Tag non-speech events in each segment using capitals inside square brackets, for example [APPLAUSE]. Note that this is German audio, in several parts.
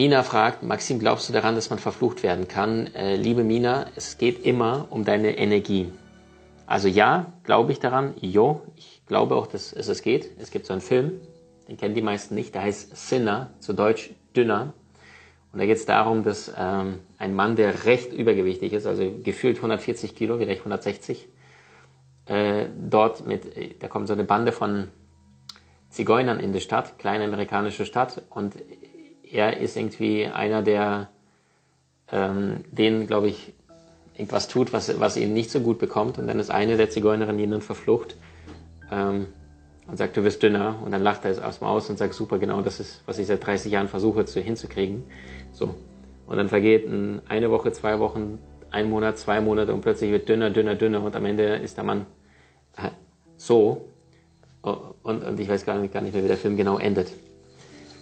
Mina fragt, Maxim, glaubst du daran, dass man verflucht werden kann? Äh, liebe Mina, es geht immer um deine Energie. Also ja, glaube ich daran. Jo, ich glaube auch, dass es es geht. Es gibt so einen Film, den kennen die meisten nicht, der heißt Sinner, zu Deutsch Dünner. Und da geht es darum, dass ähm, ein Mann, der recht übergewichtig ist, also gefühlt 140 Kilo, vielleicht 160, äh, dort mit, da kommt so eine Bande von Zigeunern in die Stadt, kleine amerikanische Stadt, und er ist irgendwie einer, der ähm, denen, glaube ich, irgendwas tut, was, was ihn nicht so gut bekommt. Und dann ist eine der Zigeunerinnen ihn dann verflucht ähm, und sagt, du wirst dünner. Und dann lacht er es erstmal aus und sagt, super, genau das ist, was ich seit 30 Jahren versuche zu, hinzukriegen. So. Und dann vergeht ein, eine Woche, zwei Wochen, ein Monat, zwei Monate und plötzlich wird dünner, dünner, dünner und am Ende ist der Mann äh, so. Und, und ich weiß gar nicht, gar nicht mehr, wie der Film genau endet.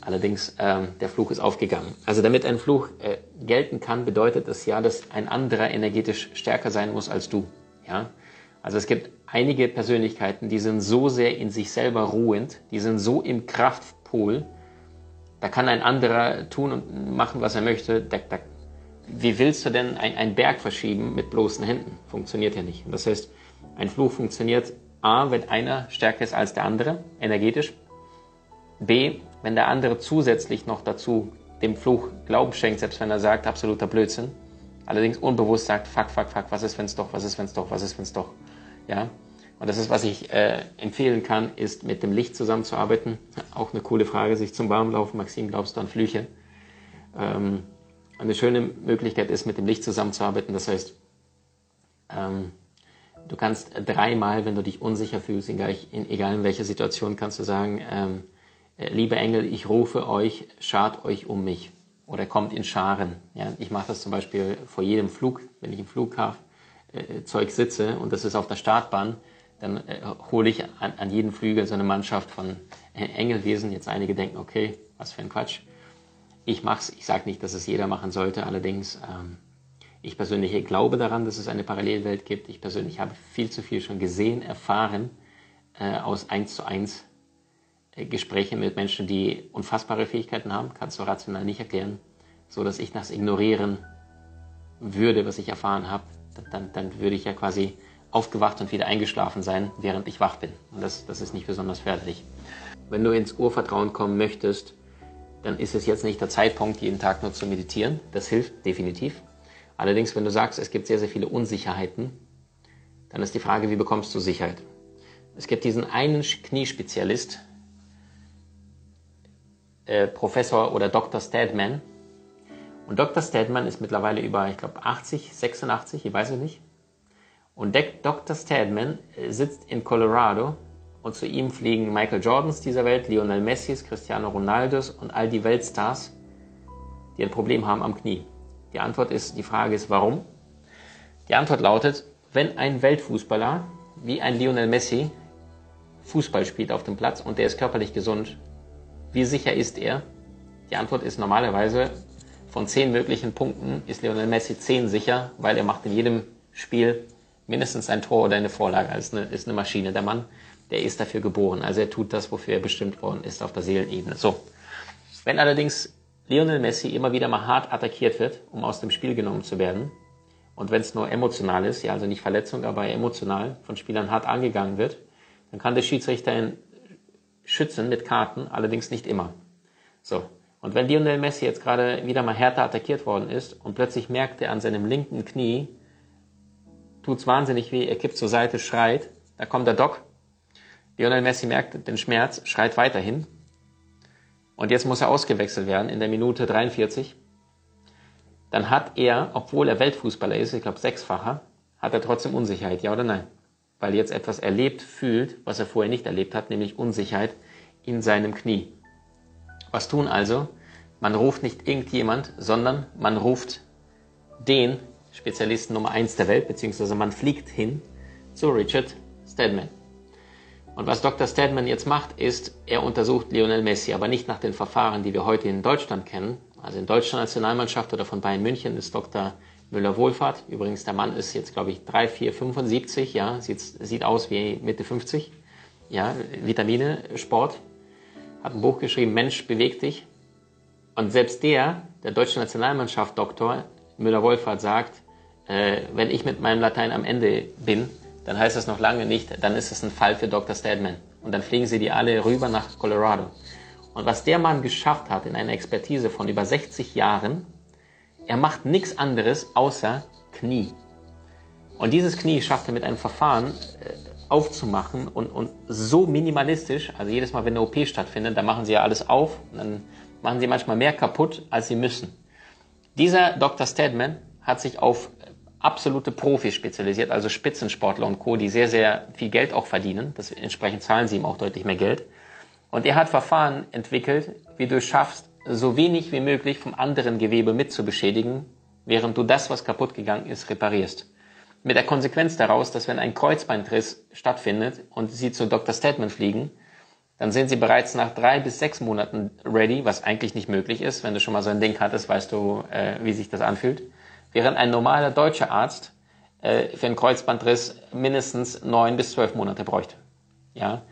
Allerdings, ähm, der Fluch ist aufgegangen. Also damit ein Fluch äh, gelten kann, bedeutet es ja, dass ein anderer energetisch stärker sein muss als du. Ja? Also es gibt einige Persönlichkeiten, die sind so sehr in sich selber ruhend, die sind so im Kraftpol, da kann ein anderer tun und machen, was er möchte. Da, da, wie willst du denn einen Berg verschieben mit bloßen Händen? Funktioniert ja nicht. Das heißt, ein Fluch funktioniert A, wenn einer stärker ist als der andere, energetisch. B, wenn der andere zusätzlich noch dazu dem Fluch Glauben schenkt, selbst wenn er sagt, absoluter Blödsinn, allerdings unbewusst sagt, fuck, fuck, fuck, was ist, wenn's doch, was ist, wenn's doch, was ist, wenn's doch, ja. Und das ist, was ich äh, empfehlen kann, ist mit dem Licht zusammenzuarbeiten. Auch eine coole Frage, sich zum Warmlaufen. Maxim, glaubst du an Flüche? Ähm, eine schöne Möglichkeit ist, mit dem Licht zusammenzuarbeiten. Das heißt, ähm, du kannst dreimal, wenn du dich unsicher fühlst, egal in, welcher Situation, kannst du sagen, ähm, äh, liebe Engel, ich rufe euch, schart euch um mich oder kommt in Scharen. Ja, ich mache das zum Beispiel vor jedem Flug, wenn ich im Flughafen äh, Zeug sitze und das ist auf der Startbahn, dann äh, hole ich an, an jeden Flügel so eine Mannschaft von äh, Engelwesen. Jetzt einige denken, okay, was für ein Quatsch. Ich mach's, ich sage nicht, dass es jeder machen sollte, allerdings ähm, ich persönlich glaube daran, dass es eine Parallelwelt gibt. Ich persönlich habe viel zu viel schon gesehen, erfahren äh, aus eins zu eins Gespräche mit Menschen, die unfassbare Fähigkeiten haben, kannst du rational nicht erklären, so dass ich das ignorieren würde, was ich erfahren habe, dann, dann würde ich ja quasi aufgewacht und wieder eingeschlafen sein, während ich wach bin. Und das, das ist nicht besonders förderlich. Wenn du ins Urvertrauen kommen möchtest, dann ist es jetzt nicht der Zeitpunkt, jeden Tag nur zu meditieren. Das hilft definitiv. Allerdings, wenn du sagst, es gibt sehr, sehr viele Unsicherheiten, dann ist die Frage, wie bekommst du Sicherheit? Es gibt diesen einen Kniespezialist, äh, Professor oder Dr. Stedman. Und Dr. Stedman ist mittlerweile über, ich glaube, 80, 86, ich weiß es nicht. Und Dr. Stedman äh, sitzt in Colorado und zu ihm fliegen Michael Jordans dieser Welt, Lionel Messis, Cristiano Ronaldos und all die Weltstars, die ein Problem haben am Knie. Die Antwort ist, die Frage ist, warum? Die Antwort lautet, wenn ein Weltfußballer wie ein Lionel Messi Fußball spielt auf dem Platz und der ist körperlich gesund, wie sicher ist er? Die Antwort ist normalerweise von zehn möglichen Punkten ist Lionel Messi zehn sicher, weil er macht in jedem Spiel mindestens ein Tor oder eine Vorlage. Also eine, ist eine Maschine. Der Mann, der ist dafür geboren. Also er tut das, wofür er bestimmt worden ist auf der Seelenebene. So. Wenn allerdings Lionel Messi immer wieder mal hart attackiert wird, um aus dem Spiel genommen zu werden, und wenn es nur emotional ist, ja, also nicht Verletzung, aber emotional von Spielern hart angegangen wird, dann kann der Schiedsrichter ihn schützen mit Karten, allerdings nicht immer. So. Und wenn Lionel Messi jetzt gerade wieder mal härter attackiert worden ist und plötzlich merkt er an seinem linken Knie, tut's wahnsinnig weh, er kippt zur Seite, schreit, da kommt der Doc. Lionel Messi merkt den Schmerz, schreit weiterhin. Und jetzt muss er ausgewechselt werden in der Minute 43. Dann hat er, obwohl er Weltfußballer ist, ich glaube sechsfacher, hat er trotzdem Unsicherheit, ja oder nein? Weil jetzt etwas erlebt fühlt, was er vorher nicht erlebt hat, nämlich Unsicherheit in seinem Knie. Was tun also? Man ruft nicht irgendjemand, sondern man ruft den Spezialisten Nummer 1 der Welt, beziehungsweise man fliegt hin zu Richard Stedman. Und was Dr. Stedman jetzt macht, ist, er untersucht Lionel Messi, aber nicht nach den Verfahren, die wir heute in Deutschland kennen. Also in deutscher Nationalmannschaft oder von Bayern München ist Dr. Müller-Wohlfahrt. Übrigens, der Mann ist jetzt, glaube ich, 3, 4, 75, ja, sieht, sieht aus wie Mitte 50. Ja, Vitamine, Sport. Hat ein Buch geschrieben, Mensch, beweg dich. Und selbst der, der deutschen Nationalmannschaft Doktor Müller-Wohlfahrt sagt, äh, wenn ich mit meinem Latein am Ende bin, dann heißt das noch lange nicht, dann ist es ein Fall für Dr. Stedman. Und dann fliegen sie die alle rüber nach Colorado. Und was der Mann geschafft hat in einer Expertise von über 60 Jahren, er macht nichts anderes außer Knie. Und dieses Knie schafft er mit einem Verfahren äh, aufzumachen und, und so minimalistisch, also jedes Mal, wenn eine OP stattfindet, dann machen sie ja alles auf und dann machen sie manchmal mehr kaputt, als sie müssen. Dieser Dr. Stedman hat sich auf absolute Profis spezialisiert, also Spitzensportler und Co., die sehr, sehr viel Geld auch verdienen. Das, entsprechend zahlen sie ihm auch deutlich mehr Geld. Und er hat Verfahren entwickelt, wie du es schaffst, so wenig wie möglich vom anderen Gewebe mit zu beschädigen, während du das, was kaputt gegangen ist, reparierst. Mit der Konsequenz daraus, dass wenn ein Kreuzbeinriss stattfindet und sie zu Dr. Stedman fliegen, dann sind sie bereits nach drei bis sechs Monaten ready, was eigentlich nicht möglich ist. Wenn du schon mal so ein Ding hattest, weißt du, äh, wie sich das anfühlt. Während ein normaler deutscher Arzt äh, für einen Kreuzbandriss mindestens neun bis zwölf Monate bräuchte. Ja?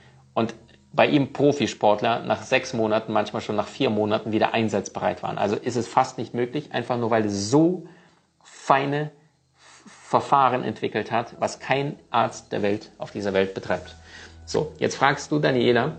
Bei ihm Profisportler nach sechs Monaten, manchmal schon nach vier Monaten wieder einsatzbereit waren. Also ist es fast nicht möglich, einfach nur weil es so feine Verfahren entwickelt hat, was kein Arzt der Welt auf dieser Welt betreibt. So, jetzt fragst du Daniela,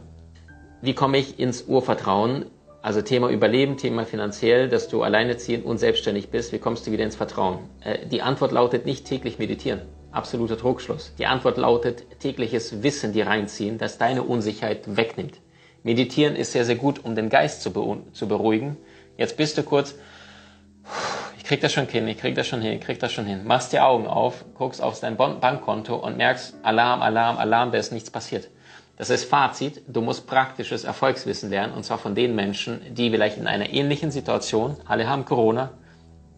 wie komme ich ins Urvertrauen? Also Thema Überleben, Thema finanziell, dass du alleineziehend und selbstständig bist. Wie kommst du wieder ins Vertrauen? Äh, die Antwort lautet nicht täglich meditieren. Absoluter Druckschluss. Die Antwort lautet tägliches Wissen dir reinziehen, das deine Unsicherheit wegnimmt. Meditieren ist sehr, sehr gut, um den Geist zu, zu beruhigen. Jetzt bist du kurz, ich krieg das schon hin, ich krieg das schon hin, ich krieg das schon hin. Machst die Augen auf, guckst auf dein Bankkonto und merkst, Alarm, Alarm, Alarm, da ist nichts passiert. Das ist Fazit, du musst praktisches Erfolgswissen lernen, und zwar von den Menschen, die vielleicht in einer ähnlichen Situation, alle haben Corona,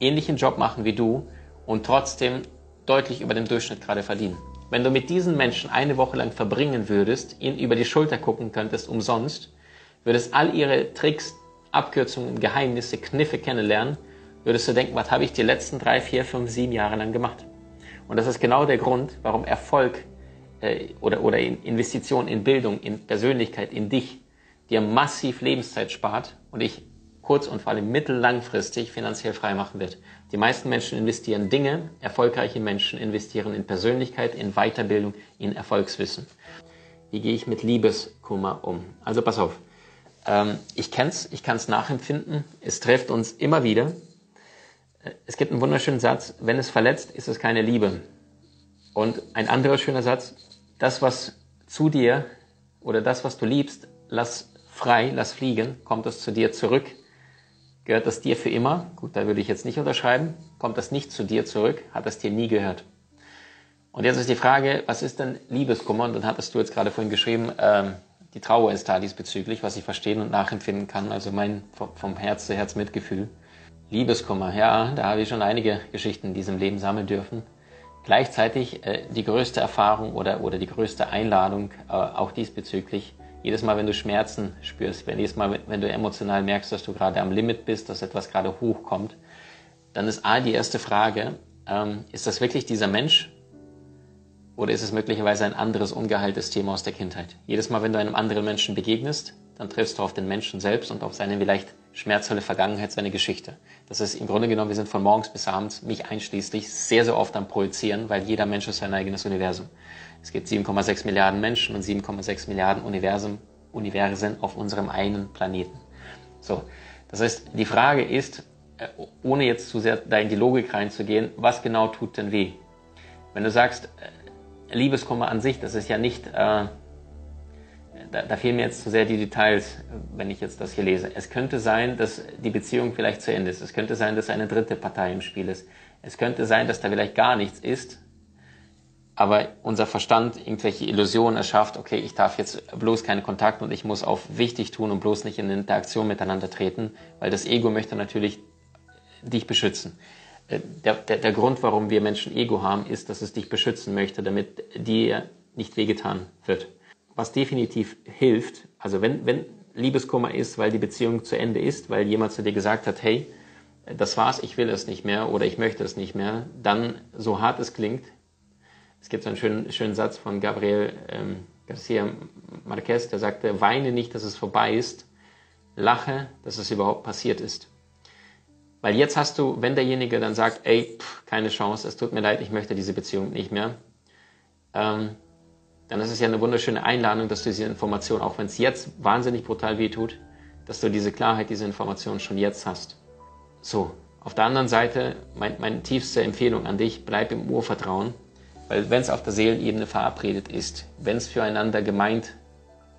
ähnlichen Job machen wie du und trotzdem deutlich über dem Durchschnitt gerade verdienen. Wenn du mit diesen Menschen eine Woche lang verbringen würdest, ihnen über die Schulter gucken könntest, umsonst, würdest all ihre Tricks, Abkürzungen, Geheimnisse, Kniffe kennenlernen, würdest du denken, was habe ich die letzten drei, vier, fünf, sieben Jahre lang gemacht? Und das ist genau der Grund, warum Erfolg äh, oder, oder in Investition in Bildung, in Persönlichkeit, in dich, dir massiv Lebenszeit spart und dich kurz- und vor allem mittellangfristig finanziell frei machen wird. Die meisten Menschen investieren Dinge, erfolgreiche Menschen investieren in Persönlichkeit, in Weiterbildung, in Erfolgswissen. Wie gehe ich mit Liebeskummer um? Also pass auf, ähm, ich kenn's, ich kann es nachempfinden, es trifft uns immer wieder. Es gibt einen wunderschönen Satz, wenn es verletzt, ist es keine Liebe. Und ein anderer schöner Satz, das, was zu dir oder das, was du liebst, lass frei, lass fliegen, kommt es zu dir zurück. Gehört das dir für immer? Gut, da würde ich jetzt nicht unterschreiben. Kommt das nicht zu dir zurück? Hat das dir nie gehört? Und jetzt ist die Frage, was ist denn Liebeskummer? Und dann hattest du jetzt gerade vorhin geschrieben, ähm, die Trauer ist da diesbezüglich, was ich verstehen und nachempfinden kann. Also mein vom Herz zu Herz Mitgefühl. Liebeskummer, ja, da habe ich schon einige Geschichten in diesem Leben sammeln dürfen. Gleichzeitig äh, die größte Erfahrung oder, oder die größte Einladung äh, auch diesbezüglich. Jedes Mal, wenn du Schmerzen spürst, wenn jedes Mal, wenn du emotional merkst, dass du gerade am Limit bist, dass etwas gerade hochkommt, dann ist A die erste Frage, ähm, ist das wirklich dieser Mensch oder ist es möglicherweise ein anderes ungeheiltes Thema aus der Kindheit? Jedes Mal, wenn du einem anderen Menschen begegnest, dann triffst du auf den Menschen selbst und auf seine vielleicht schmerzvolle Vergangenheit, seine Geschichte. Das ist im Grunde genommen, wir sind von morgens bis abends, mich einschließlich, sehr, sehr oft am Projizieren, weil jeder Mensch ist sein eigenes Universum. Es gibt 7,6 Milliarden Menschen und 7,6 Milliarden Universum, Universen auf unserem einen Planeten. So. Das heißt, die Frage ist, äh, ohne jetzt zu sehr da in die Logik reinzugehen, was genau tut denn weh? Wenn du sagst, äh, Liebeskummer an sich, das ist ja nicht, äh, da, da fehlen mir jetzt zu sehr die Details, wenn ich jetzt das hier lese. Es könnte sein, dass die Beziehung vielleicht zu Ende ist. Es könnte sein, dass eine dritte Partei im Spiel ist. Es könnte sein, dass da vielleicht gar nichts ist. aber unser Verstand irgendwelche Illusionen erschafft, okay, ich darf jetzt bloß keine Kontakte und ich muss auf wichtig tun und bloß nicht in Interaktion miteinander treten, weil das Ego möchte natürlich dich beschützen. Äh, der, der, der Grund, warum wir Menschen Ego haben, ist, dass es dich beschützen möchte, damit dir nicht wehgetan wird. Was definitiv hilft, also wenn, wenn Liebeskummer ist, weil die Beziehung zu Ende ist, weil jemand zu dir gesagt hat, hey, das war's, ich will es nicht mehr oder ich möchte es nicht mehr, dann, so hart es klingt, es gibt so einen schönen, schönen Satz von Gabriel ähm, Garcia Marquez, der sagte, weine nicht, dass es vorbei ist, lache, dass es überhaupt passiert ist. Weil jetzt hast du, wenn derjenige dann sagt, ey, pff, keine Chance, es tut mir leid, ich möchte diese Beziehung nicht mehr, ähm, dann ist es ja eine wunderschöne Einladung, dass du diese Information, auch wenn es jetzt wahnsinnig brutal weh tut, dass du diese Klarheit, diese Information schon jetzt hast. So, auf der anderen Seite, mein, meine tiefste Empfehlung an dich, bleib im Urvertrauen, weil wenn es auf der Seelenebene verabredet ist, wenn es füreinander gemeint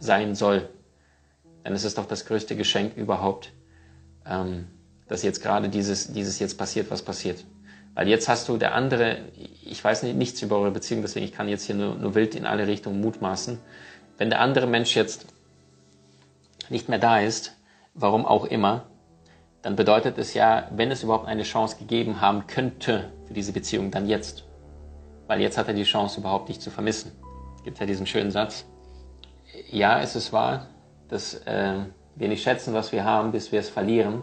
sein soll, dann ist es doch das größte Geschenk überhaupt, ähm, dass jetzt gerade dieses, dieses jetzt passiert, was passiert. Weil jetzt hast du der andere, ich weiß nicht, nichts über eure Beziehung, deswegen ich kann jetzt hier nur, nur wild in alle Richtungen mutmaßen. Wenn der andere Mensch jetzt nicht mehr da ist, warum auch immer, dann bedeutet es ja, wenn es überhaupt eine Chance gegeben haben könnte für diese Beziehung, dann jetzt. Weil jetzt hat er die Chance, überhaupt dich zu vermissen. Gibt ja diesen schönen Satz. Ja, es ist wahr, dass äh, wir nicht schätzen, was wir haben, bis wir es verlieren.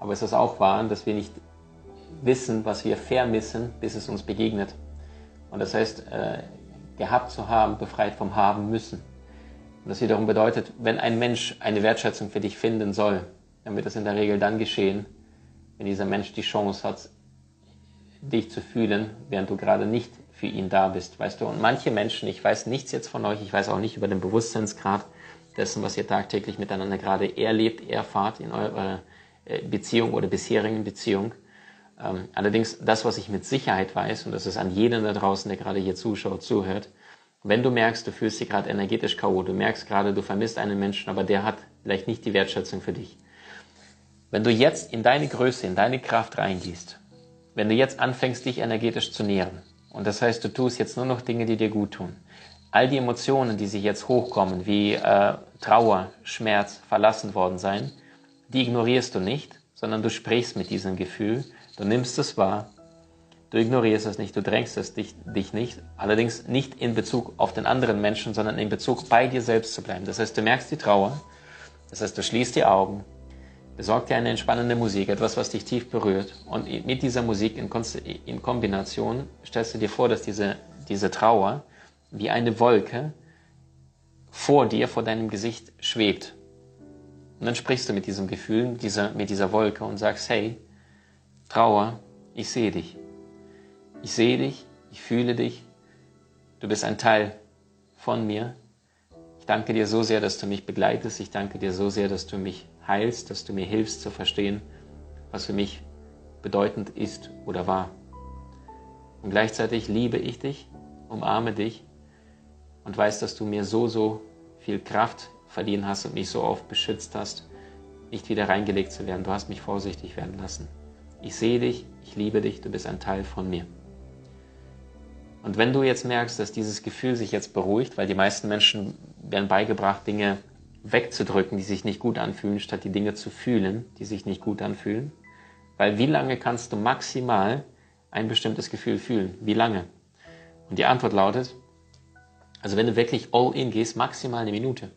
Aber es ist auch wahr, dass wir nicht wissen, was wir vermissen, bis es uns begegnet. Und das heißt, äh, gehabt zu haben, befreit vom Haben müssen. Und das wiederum bedeutet, wenn ein Mensch eine Wertschätzung für dich finden soll, dann wird das in der Regel dann geschehen, wenn dieser Mensch die Chance hat, dich zu fühlen, während du gerade nicht für ihn da bist, weißt du. Und manche Menschen, ich weiß nichts jetzt von euch, ich weiß auch nicht über den Bewusstseinsgrad dessen, was ihr tagtäglich miteinander gerade erlebt, erfahrt in eurer äh, Beziehung oder bisherigen Beziehung. Ähm, allerdings das, was ich mit Sicherheit weiß, und das ist an jeden da draußen, der gerade hier zuschaut, zuhört, wenn du merkst, du fühlst dich gerade energetisch K.O., du merkst gerade, du vermisst einen Menschen, aber der hat vielleicht nicht die Wertschätzung für dich. Wenn du jetzt in deine Größe, in deine Kraft reingehst, wenn du jetzt anfängst, dich energetisch zu nähren, und das heißt, du tust jetzt nur noch Dinge, die dir gut tun, all die Emotionen, die sich jetzt hochkommen, wie äh, Trauer, Schmerz, verlassen worden sein, die ignorierst du nicht, sondern du sprichst mit diesem Gefühl Du nimmst es wahr, du ignorierst es nicht, du drängst es dich, dich nicht, allerdings nicht in Bezug auf den anderen Menschen, sondern in Bezug bei dir selbst zu bleiben. Das heißt, du merkst die Trauer, das heißt, du schließt die Augen, besorg dir eine entspannende Musik, etwas, was dich tief berührt. Und mit dieser Musik in, in Kombination stellst du dir vor, dass diese, diese Trauer wie eine Wolke vor dir, vor deinem Gesicht schwebt. Und dann sprichst du mit diesem Gefühl, dieser, mit dieser Wolke und sagst, hey, Trauer, ich sehe dich. Ich sehe dich, ich fühle dich. Du bist ein Teil von mir. Ich danke dir so sehr, dass du mich begleitest. Ich danke dir so sehr, dass du mich heilst, dass du mir hilfst zu verstehen, was für mich bedeutend ist oder war. Und gleichzeitig liebe ich dich, umarme dich und weiß, dass du mir so, so viel Kraft verliehen hast und mich so oft beschützt hast, nicht wieder reingelegt zu werden. Du hast mich vorsichtig werden lassen ich sehe dich, ich liebe dich, du bist ein Teil von mir. Und wenn du jetzt merkst, dass dieses Gefühl sich jetzt beruhigt, weil die meisten Menschen werden beigebracht, Dinge wegzudrücken, die sich nicht gut anfühlen, statt die Dinge zu fühlen, die sich nicht gut anfühlen. Weil wie lange kannst du maximal ein bestimmtes Gefühl fühlen? Wie lange? Und die Antwort lautet, also wenn du wirklich all in gehst, maximal eine Minute.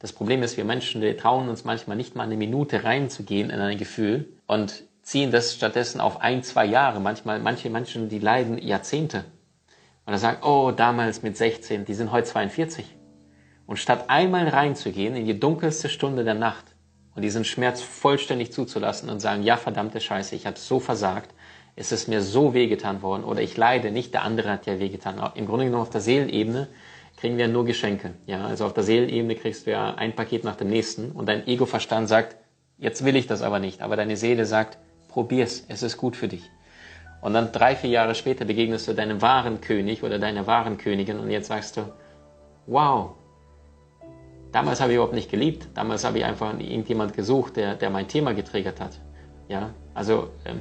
Das Problem ist, wir Menschen, wir trauen uns manchmal nicht mal eine Minute reinzugehen in ein Gefühl und ziehen das stattdessen auf ein, zwei Jahre. Manchmal, manche Menschen, die leiden Jahrzehnte. Und er sagt, oh, damals mit 16, die sind heute 42. Und statt einmal reinzugehen in die dunkelste Stunde der Nacht und diesen Schmerz vollständig zuzulassen und sagen, ja, verdammte Scheiße, ich habe so versagt, es ist mir so wehgetan worden oder ich leide nicht, der andere hat ja wehgetan. Im Grunde genommen auf der Seelenebene kriegen wir nur Geschenke. Ja, also auf der Seelenebene kriegst du ja ein Paket nach dem nächsten und dein Ego-Verstand sagt, jetzt will ich das aber nicht. Aber deine Seele sagt, probier's, es ist gut für dich. Und dann drei, vier Jahre später begegnest du deinem wahren König oder deiner wahren Königin und jetzt sagst du, wow, damals habe ich überhaupt nicht geliebt, damals habe ich einfach irgendjemand gesucht, der, der mein Thema getriggert hat. Ja, also ähm,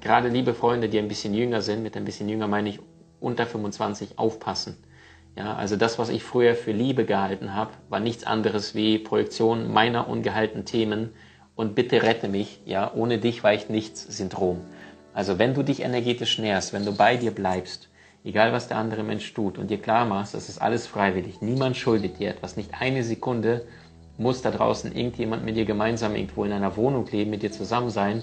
gerade liebe Freunde, die ein bisschen jünger sind, mit ein bisschen jünger meine ich unter 25 aufpassen. Ja, also das, was ich früher für Liebe gehalten habe, war nichts anderes wie Projektion meiner ungehaltenen Themen und bitte rette mich, ja, ohne dich weicht nichts Syndrom. Also wenn du dich energetisch nährst, wenn du bei dir bleibst, egal was der andere Mensch tut und dir klar machst, das ist alles freiwillig, niemand schuldet dir etwas, nicht eine Sekunde muss da draußen irgendjemand mit dir gemeinsam irgendwo in einer Wohnung leben, mit dir zusammen sein,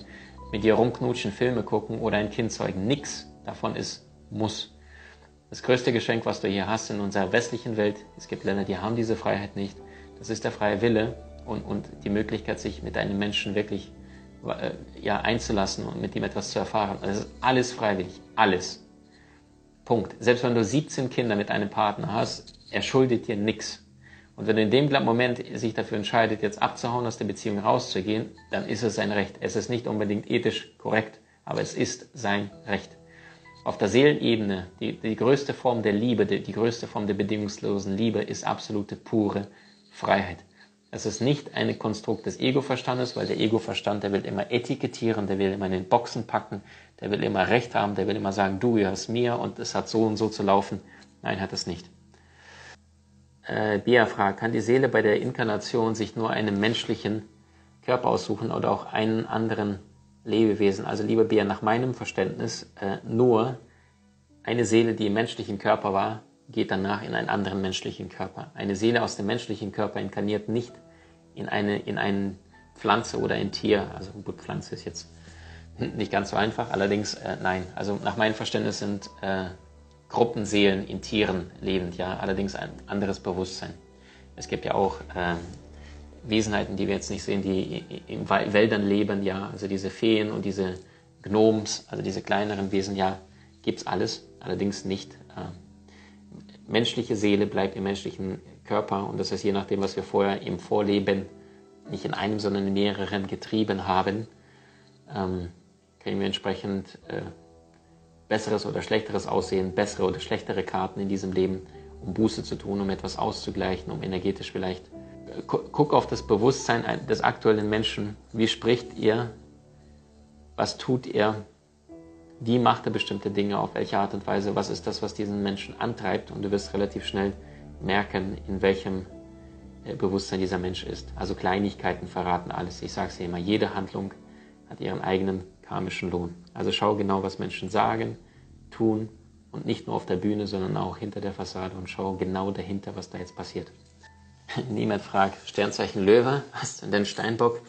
mit dir rumknutschen, Filme gucken oder ein Kind zeugen. Nix davon ist muss. Das größte Geschenk, was du hier hast in unserer westlichen Welt, es gibt Länder, die haben diese Freiheit nicht, das ist der freie Wille und, und die Möglichkeit, sich mit einem Menschen wirklich äh, ja, einzulassen und mit ihm etwas zu erfahren. Das ist alles freiwillig, alles. Punkt. Selbst wenn du 17 Kinder mit einem Partner hast, er schuldet dir nichts. Und wenn er in dem Moment sich dafür entscheidet, jetzt abzuhauen, aus der Beziehung rauszugehen, dann ist es sein Recht. Es ist nicht unbedingt ethisch korrekt, aber es ist sein Recht. Auf der Seelenebene, die, die größte Form der Liebe, die, die größte Form der bedingungslosen Liebe ist absolute pure Freiheit. Es ist nicht ein Konstrukt des Ego-Verstandes, weil der Ego-Verstand, der will immer etikettieren, der will immer in den Boxen packen, der will immer Recht haben, der will immer sagen, du gehörst mir und es hat so und so zu laufen. Nein, hat es nicht. Äh, Bia fragt, kann die Seele bei der Inkarnation sich nur einen menschlichen Körper aussuchen oder auch einen anderen Lebewesen? Also liebe Bia, nach meinem Verständnis äh, nur eine Seele, die im menschlichen Körper war, geht danach in einen anderen menschlichen Körper. Eine Seele aus dem menschlichen Körper inkarniert nicht in eine, in eine Pflanze oder ein Tier. Also gut, Pflanze ist jetzt nicht ganz so einfach, allerdings äh, nein. Also nach meinem Verständnis sind äh, Gruppenseelen in Tieren lebend, ja, allerdings ein anderes Bewusstsein. Es gibt ja auch äh, Wesenheiten, die wir jetzt nicht sehen, die in Wäldern leben, ja, also diese Feen und diese Gnomes, also diese kleineren Wesen, ja, gibt's alles, allerdings nicht. Äh, menschliche Seele bleibt im menschlichen Körper und das ist je nachdem, was wir vorher im Vorleben nicht in einem, sondern in mehreren getrieben haben, ähm, können wir entsprechend äh, besseres oder schlechteres Aussehen, bessere oder schlechtere Karten in diesem Leben, um Buße zu tun, um etwas auszugleichen, um energetisch vielleicht. Guck auf das Bewusstsein des aktuellen Menschen. Wie spricht er? Was tut er? Wie macht er bestimmte Dinge? Auf welche Art und Weise? Was ist das, was diesen Menschen antreibt? Und du wirst relativ schnell merken, in welchem äh, Bewusstsein dieser Mensch ist. Also Kleinigkeiten verraten alles. Ich sage es dir immer, jede Handlung hat ihren eigenen karmischen Lohn. Also schau genau, was Menschen sagen, tun und nicht nur auf der Bühne, sondern auch hinter der Fassade und schau genau dahinter, was da jetzt passiert. [LAUGHS] Niemand fragt, Sternzeichen Löwe, was denn Steinbock,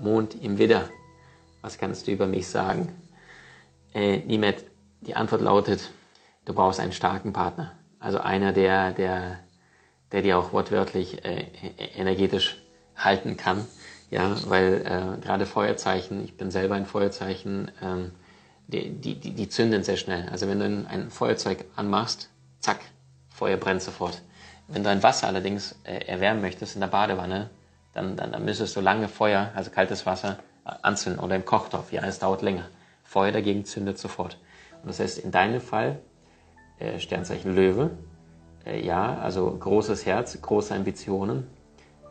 Mond im Widder. Was kannst du über mich sagen? Äh, Niemand, die Antwort lautet, du brauchst einen starken Partner. Also einer, der, der, der dir auch wortwörtlich äh, energetisch halten kann ja, weil äh, gerade Feuerzeichen, ich bin selber ein Feuerzeichen, ähm, die, die, die, die zünden sehr schnell. Also wenn du ein Feuerzeug anmachst, zack, Feuer brennt sofort. Wenn du ein Wasser allerdings äh, erwärmen möchtest in der Badewanne, dann, dann, dann müsstest du lange Feuer, also kaltes Wasser, äh, anzünden oder im Kochtopf. Ja, es dauert länger. Feuer dagegen zündet sofort. Und das heißt, in deinem Fall, äh, Sternzeichen Löwe, äh, ja, also großes Herz, große Ambitionen,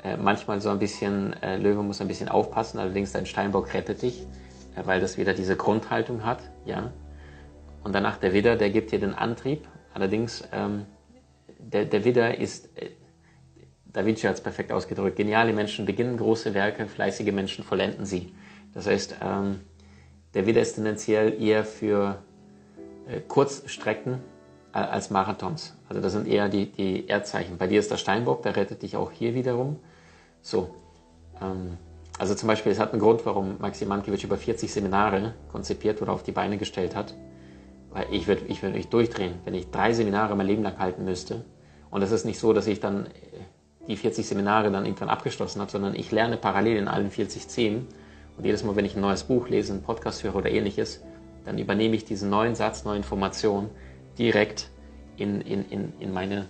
äh, manchmal so ein bisschen, äh, Löwe muss ein bisschen aufpassen, allerdings dein Steinbock rettet dich, äh, weil das wieder diese Grundhaltung hat, ja. Und danach der Widder, der gibt dir den Antrieb, allerdings ähm, der, der Widder ist, äh, Da Vinci hat es perfekt ausgedrückt, geniale Menschen beginnen große Werke, fleißige Menschen vollenden sie. Das heißt, ähm, der Widder ist tendenziell eher für äh, Kurzstrecken äh, als Marathons. Also das sind eher die, die Erdzeichen. Bei dir ist der Steinbock, der rettet dich auch hier wiederum. So. Ähm, also zum Beispiel, es hat einen Grund, warum Maxim Mankiewicz über 40 Seminare konzipiert oder auf die Beine gestellt hat. Weil ich würde ich würd mich durchdrehen, wenn ich drei Seminare mein Leben lang halten müsste. Und es ist nicht so, dass ich dann äh, die 40 Seminare dann irgendwann abgeschlossen habe, sondern ich lerne parallel in allen 40 Themen. Und jedes Mal, wenn ich ein neues Buch lese, einen Podcast höre oder ähnliches, dann übernehme ich diesen neuen Satz, neue Information direkt in, in, in, in meine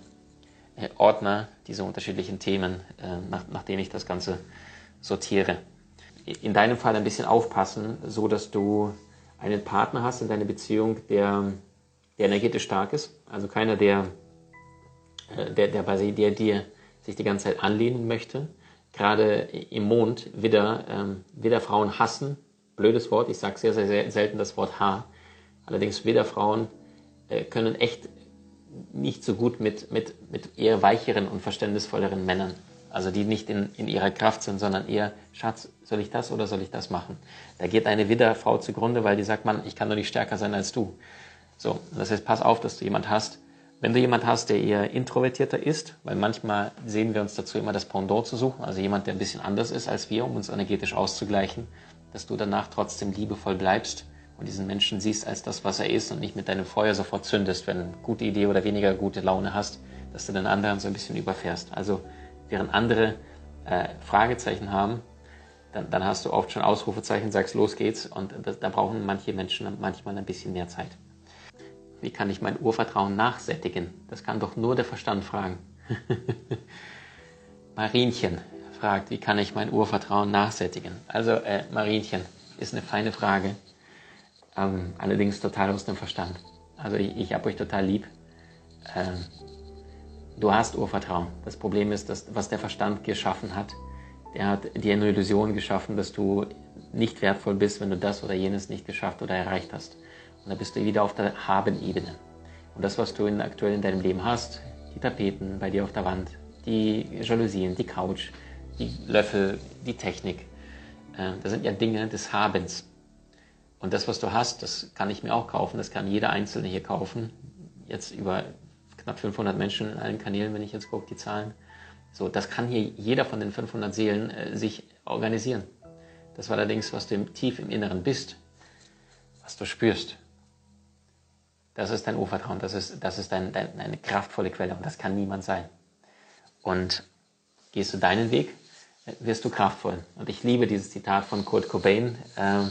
äh, Ordner diese unterschiedlichen Themen, äh, nach, nachdem ich das Ganze sortiere. In deinem Fall ein bisschen aufpassen, so dass du einen Partner hast in deiner Beziehung, der, der energetisch stark ist. Also keiner, der, äh, der, der, bei der dir sich die ganze Zeit anlehnen möchte. Gerade im Mond wieder, ähm, wieder Frauen hassen. Blödes Wort, ich sage sehr, sehr, selten das Wort H. Allerdings wieder Frauen äh, können echt nicht so gut mit, mit, mit eher weicheren und verständnisvolleren Männern. Also die nicht in, in ihrer Kraft sind, sondern eher, Schatz, soll ich das oder soll ich das machen? Da geht eine Widderfrau zugrunde, weil die sagt, Mann, ich kann doch nicht stärker sein als du. So, das heißt, pass auf, dass du jemand hast. Wenn du jemand hast, der eher introvertierter ist, weil manchmal sehen wir uns dazu immer das Pendant zu suchen, also jemand, der ein bisschen anders ist als wir, um uns energetisch auszugleichen, dass du danach trotzdem liebevoll bleibst und diesen Menschen siehst als das, was er ist und nicht mit deinem Feuer sofort zündest, wenn du eine gute Idee oder weniger gute Laune hast, dass du den anderen so ein bisschen überfährst. Also während andere äh, Fragezeichen haben, dann, dann, hast du oft schon Ausrufezeichen, sagst, los geht's und das, da brauchen manche Menschen manchmal ein bisschen mehr Zeit. Wie kann ich mein Urvertrauen nachsättigen? Das kann doch nur der Verstand fragen. [LAUGHS] Marienchen fragt, wie kann ich mein Urvertrauen nachsättigen? Also, äh, Marienchen, ist eine feine Frage. Ähm, allerdings total aus dem Verstand. Also ich, ich habe euch total lieb. Ähm, du hast Urvertrauen. Das Problem ist, dass, was der Verstand geschaffen hat, der hat dir eine Illusion geschaffen, dass du nicht wertvoll bist, wenn du das oder jenes nicht geschafft oder erreicht hast. Und da bist du wieder auf der Haben-Ebene. Und das, was du in, aktuell in deinem Leben hast, die Tapeten bei dir auf der Wand, die Jalousien, die Couch, die Löffel, die Technik, äh, das sind ja Dinge des Habens. Und das, was du hast, das kann ich mir auch kaufen, das kann jeder Einzelne hier kaufen. Jetzt über knapp 500 Menschen in allen Kanälen, wenn ich jetzt gucke, die Zahlen. So, das kann hier jeder von den 500 Seelen äh, sich organisieren. Das war allerdings, was du im, tief im Inneren bist, was du spürst. Das ist dein Urvertrauen, das ist, das ist dein, dein, eine kraftvolle Quelle und das kann niemand sein. Und gehst du deinen Weg, wirst du kraftvoll. Und ich liebe dieses Zitat von Kurt Cobain. Äh,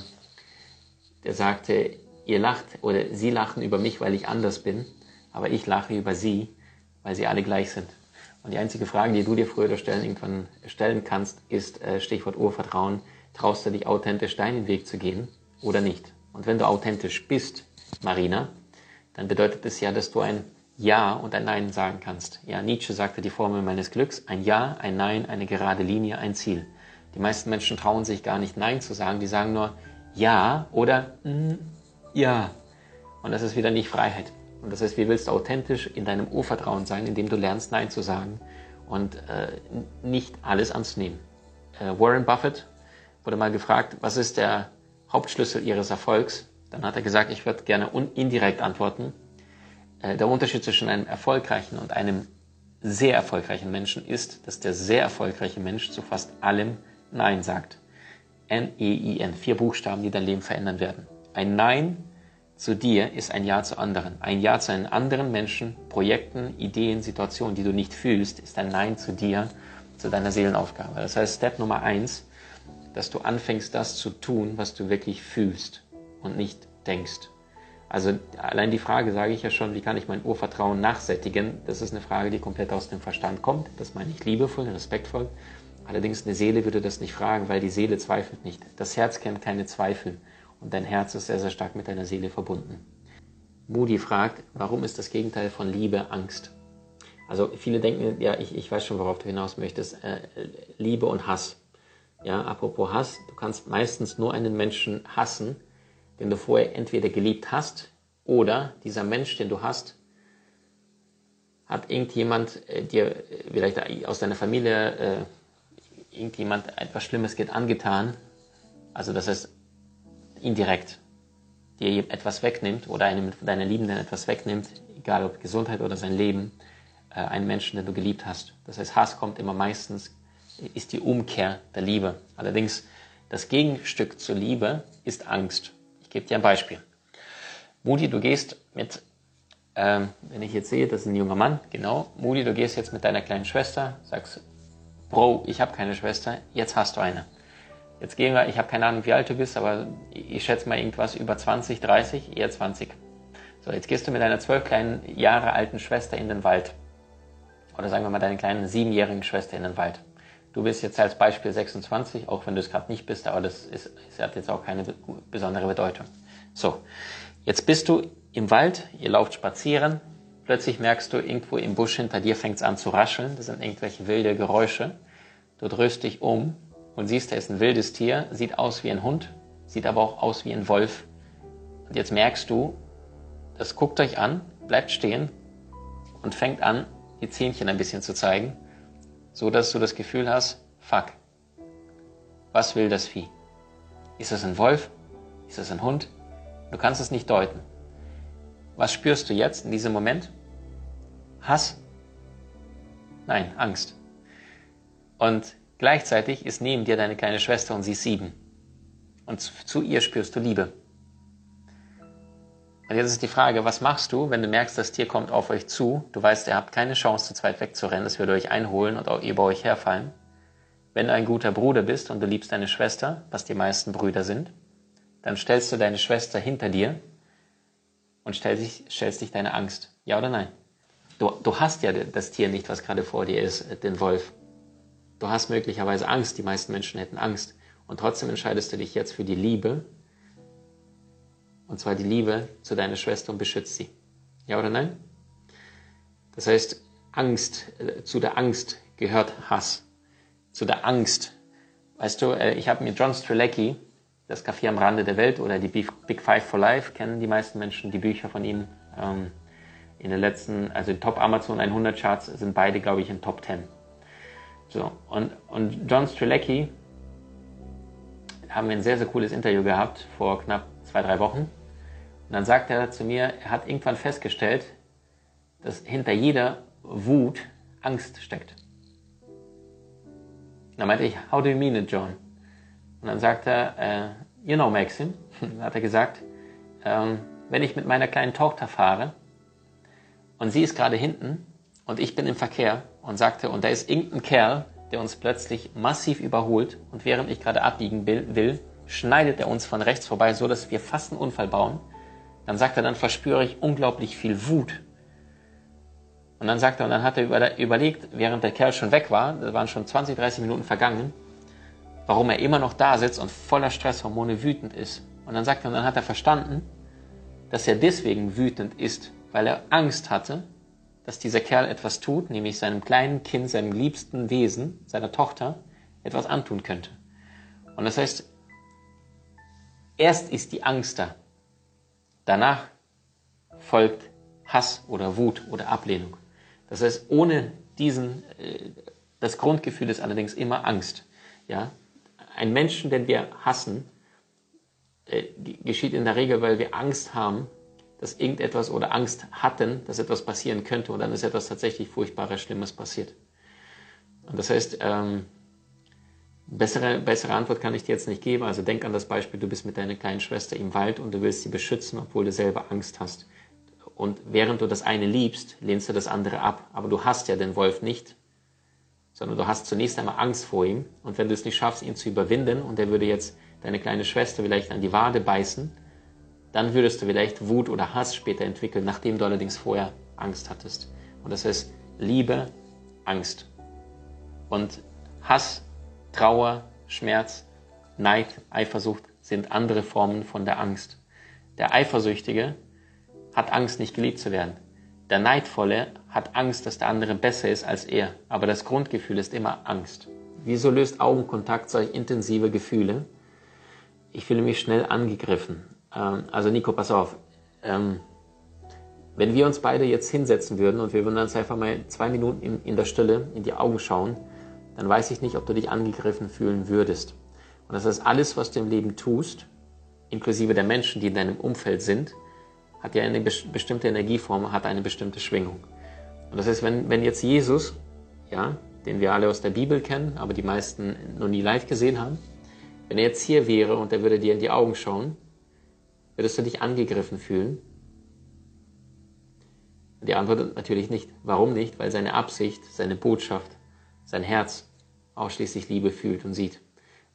der sagte, ihr lacht oder sie lachen über mich, weil ich anders bin, aber ich lache über sie, weil sie alle gleich sind. Und die einzige Frage, die du dir früher oder stellen, irgendwann stellen kannst, ist äh, Stichwort Urvertrauen. Traust du dich authentisch deinen Weg zu gehen oder nicht? Und wenn du authentisch bist, Marina, dann bedeutet es ja, dass du ein Ja und ein Nein sagen kannst. Ja, Nietzsche sagte die Formel meines Glücks, ein Ja, ein Nein, eine gerade Linie, ein Ziel. Die meisten Menschen trauen sich gar nicht Nein zu sagen, die sagen nur ja oder mm, ja. Und das ist wieder nicht Freiheit. Und das heißt, wie willst du authentisch in deinem Urvertrauen sein, indem du lernst, Nein zu sagen und äh, nicht alles anzunehmen. Äh, Warren Buffett wurde mal gefragt, was ist der Hauptschlüssel ihres Erfolgs? Dann hat er gesagt, ich würde gerne indirekt antworten. Äh, der Unterschied zwischen einem erfolgreichen und einem sehr erfolgreichen Menschen ist, dass der sehr erfolgreiche Mensch zu fast allem Nein sagt. N-E-I-N. Vier Buchstaben, die dein Leben verändern werden. Ein Nein zu dir ist ein Ja zu anderen. Ein Ja zu einem anderen Menschen, Projekten, Ideen, Situationen, die du nicht fühlst, ist ein Nein zu dir, zu deiner Seelenaufgabe. Das heißt, Step Nummer eins, dass du anfängst, das zu tun, was du wirklich fühlst und nicht denkst. Also allein die Frage sage ich ja schon, wie kann ich mein Urvertrauen nachsättigen? Das ist eine Frage, die komplett aus dem Verstand kommt. Das meine ich liebevoll, respektvoll. Allerdings eine Seele würde das nicht fragen, weil die Seele zweifelt nicht. Das Herz kennt keine Zweifel und dein Herz ist sehr, sehr stark mit deiner Seele verbunden. Moody fragt, warum ist das Gegenteil von Liebe Angst? Also viele denken, ja, ich, ich weiß schon, worauf du hinaus möchtest, äh, Liebe und Hass. Ja, apropos Hass, du kannst meistens nur einen Menschen hassen, den du vorher entweder geliebt hast oder dieser Mensch, den du hast, hat irgendjemand äh, dir äh, vielleicht aus deiner Familie äh, irgendjemand etwas Schlimmes geht angetan, also das heißt indirekt dir etwas wegnimmt oder einem deiner Liebenden etwas wegnimmt, egal ob Gesundheit oder sein Leben, äh, einen Menschen, den du geliebt hast. Das heißt, Hass kommt immer meistens, ist die Umkehr der Liebe. Allerdings, das Gegenstück zur Liebe ist Angst. Ich gebe dir ein Beispiel. Moody, du gehst mit, ähm, wenn ich jetzt sehe, das ist ein junger Mann, genau, Moody, du gehst jetzt mit deiner kleinen Schwester, sagst, Bro, ich habe keine Schwester, jetzt hast du eine. Jetzt gehen wir, ich habe keine Ahnung, wie alt du bist, aber ich schätze mal irgendwas über 20, 30, eher 20. So, jetzt gehst du mit deiner zwölf kleinen Jahre alten Schwester in den Wald. Oder sagen wir mal deine kleinen siebenjährigen Schwester in den Wald. Du bist jetzt als Beispiel 26, auch wenn du es gerade nicht bist, aber das, ist, das hat jetzt auch keine besondere Bedeutung. So, jetzt bist du im Wald, ihr lauft spazieren, Plötzlich merkst du, irgendwo im Busch hinter dir fängt es an zu rascheln. Das sind irgendwelche wilde Geräusche. Du drehst dich um und siehst, da ist ein wildes Tier, sieht aus wie ein Hund, sieht aber auch aus wie ein Wolf. Und jetzt merkst du, das guckt euch an, bleibt stehen und fängt an, die Zähnchen ein bisschen zu zeigen, so dass du das Gefühl hast, fuck, was will das Vieh? Ist das ein Wolf? Ist das ein Hund? Du kannst es nicht deuten. Was spürst du jetzt in diesem Moment? Hass? Nein, Angst. Und gleichzeitig ist neben dir deine kleine Schwester und sie ist sieben. Und zu ihr spürst du Liebe. Und jetzt ist die Frage, was machst du, wenn du merkst, das Tier kommt auf euch zu, du weißt, ihr habt keine Chance, zu zweit wegzurennen, es würde euch einholen und auch über euch herfallen. Wenn du ein guter Bruder bist und du liebst deine Schwester, was die meisten Brüder sind, dann stellst du deine Schwester hinter dir und stellst dich, stellst dich deine Angst. Ja oder nein? Du, du hast ja das Tier nicht, was gerade vor dir ist, den Wolf. Du hast möglicherweise Angst, die meisten Menschen hätten Angst. Und trotzdem entscheidest du dich jetzt für die Liebe und zwar die Liebe zu deiner Schwester und beschützt sie. Ja oder nein? Das heißt, Angst, äh, zu der Angst gehört Hass. Zu der Angst. Weißt du, äh, ich habe mir John Strelecki, das Café am Rande der Welt oder die Big Five for Life, kennen die meisten Menschen die Bücher von ihm. Ähm, in den letzten, also in Top Amazon 100 Charts sind beide, glaube ich, in Top 10. So, und, und John Strelecki haben wir ein sehr, sehr cooles Interview gehabt vor knapp zwei, drei Wochen. Und dann sagt er zu mir, er hat irgendwann festgestellt, dass hinter jeder Wut Angst steckt. Dann meinte ich, how do you mean it, John? Und dann sagt er, uh, you know, Maxim, [LAUGHS] dann hat er gesagt, ähm, wenn ich mit meiner kleinen Tochter fahre und sie ist gerade hinten und ich bin im Verkehr und sagte, und da ist irgendein Kerl, der uns plötzlich massiv überholt und während ich gerade abbiegen will, schneidet er uns von rechts vorbei, so dass wir fast einen Unfall bauen. Dann sagt er, dann verspüre ich unglaublich viel Wut. Und dann sagt er, und dann hat er überlegt, während der Kerl schon weg war, da waren schon 20, 30 Minuten vergangen, warum er immer noch da sitzt und voller Stresshormone wütend ist. Und dann sagt er, und dann hat er verstanden, dass er deswegen wütend ist, weil er Angst hatte, dass dieser Kerl etwas tut, nämlich seinem kleinen Kind, seinem liebsten Wesen, seiner Tochter, etwas antun könnte. Und das heißt, erst ist die Angst da, Danach folgt Hass oder Wut oder Ablehnung. Das heißt, ohne diesen, äh, das Grundgefühl ist allerdings immer Angst. Ja? Ein Menschen, den wir hassen, äh, geschieht in der Regel, weil wir Angst haben, dass irgendetwas oder Angst hatten, dass etwas passieren könnte und dann ist etwas tatsächlich Furchtbares, Schlimmes passiert. Und das heißt, ähm, Bessere, bessere Antwort kann ich dir jetzt nicht geben. Also denk an das Beispiel, du bist mit deiner kleinen Schwester im Wald und du willst sie beschützen, obwohl du selber Angst hast. Und während du das eine liebst, lehnst du das andere ab. Aber du hast ja den Wolf nicht, sondern du hast zunächst einmal Angst vor ihm. Und wenn du es nicht schaffst, ihn zu überwinden und er würde jetzt deine kleine Schwester vielleicht an die Wade beißen, dann würdest du vielleicht Wut oder Hass später entwickeln, nachdem du allerdings vorher Angst hattest. Und das heißt Liebe, Angst. Und Hass Trauer, Schmerz, Neid, Eifersucht sind andere Formen von der Angst. Der Eifersüchtige hat Angst, nicht geliebt zu werden. Der Neidvolle hat Angst, dass der andere besser ist als er. Aber das Grundgefühl ist immer Angst. Wieso löst Augenkontakt solch intensive Gefühle? Ich fühle mich schnell angegriffen. Ähm, also Nico, pass auf. Ähm, wenn wir uns beide jetzt hinsetzen würden und wir würden uns einfach mal zwei Minuten in der Stille in die Augen schauen, dann weiß ich nicht, ob du dich angegriffen fühlen würdest. Und das heißt, alles, was du im Leben tust, inklusive der Menschen, die in deinem Umfeld sind, hat ja eine bestimmte Energieform, hat eine bestimmte Schwingung. Und das heißt, wenn, wenn jetzt Jesus, ja, den wir alle aus der Bibel kennen, aber die meisten noch nie live gesehen haben, wenn er jetzt hier wäre und er würde dir in die Augen schauen, würdest du dich angegriffen fühlen? Die Antwort natürlich nicht. Warum nicht? Weil seine Absicht, seine Botschaft sein Herz ausschließlich Liebe fühlt und sieht.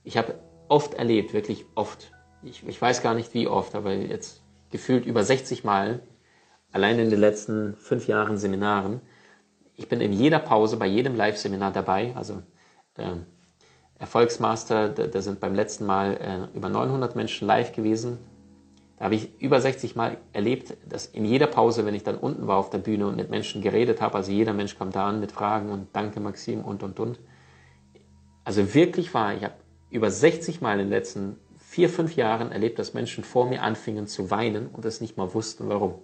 Ich habe oft erlebt, wirklich oft, ich, ich weiß gar nicht wie oft, aber jetzt gefühlt über 60 Mal, allein in den letzten fünf Jahren Seminaren, ich bin in jeder Pause, bei jedem Live-Seminar dabei, also äh, Erfolgsmaster, da, da, sind beim letzten Mal äh, über 900 Menschen live gewesen. Da habe ich über 60 Mal erlebt, dass in jeder Pause, wenn ich dann unten war auf der Bühne und mit Menschen geredet habe, also jeder Mensch kam da an mit Fragen und Danke Maxim und und und. Also wirklich war, ich habe über 60 Mal in den letzten vier, fünf Jahren erlebt, dass Menschen vor mir anfingen zu weinen und es nicht mal wussten, warum.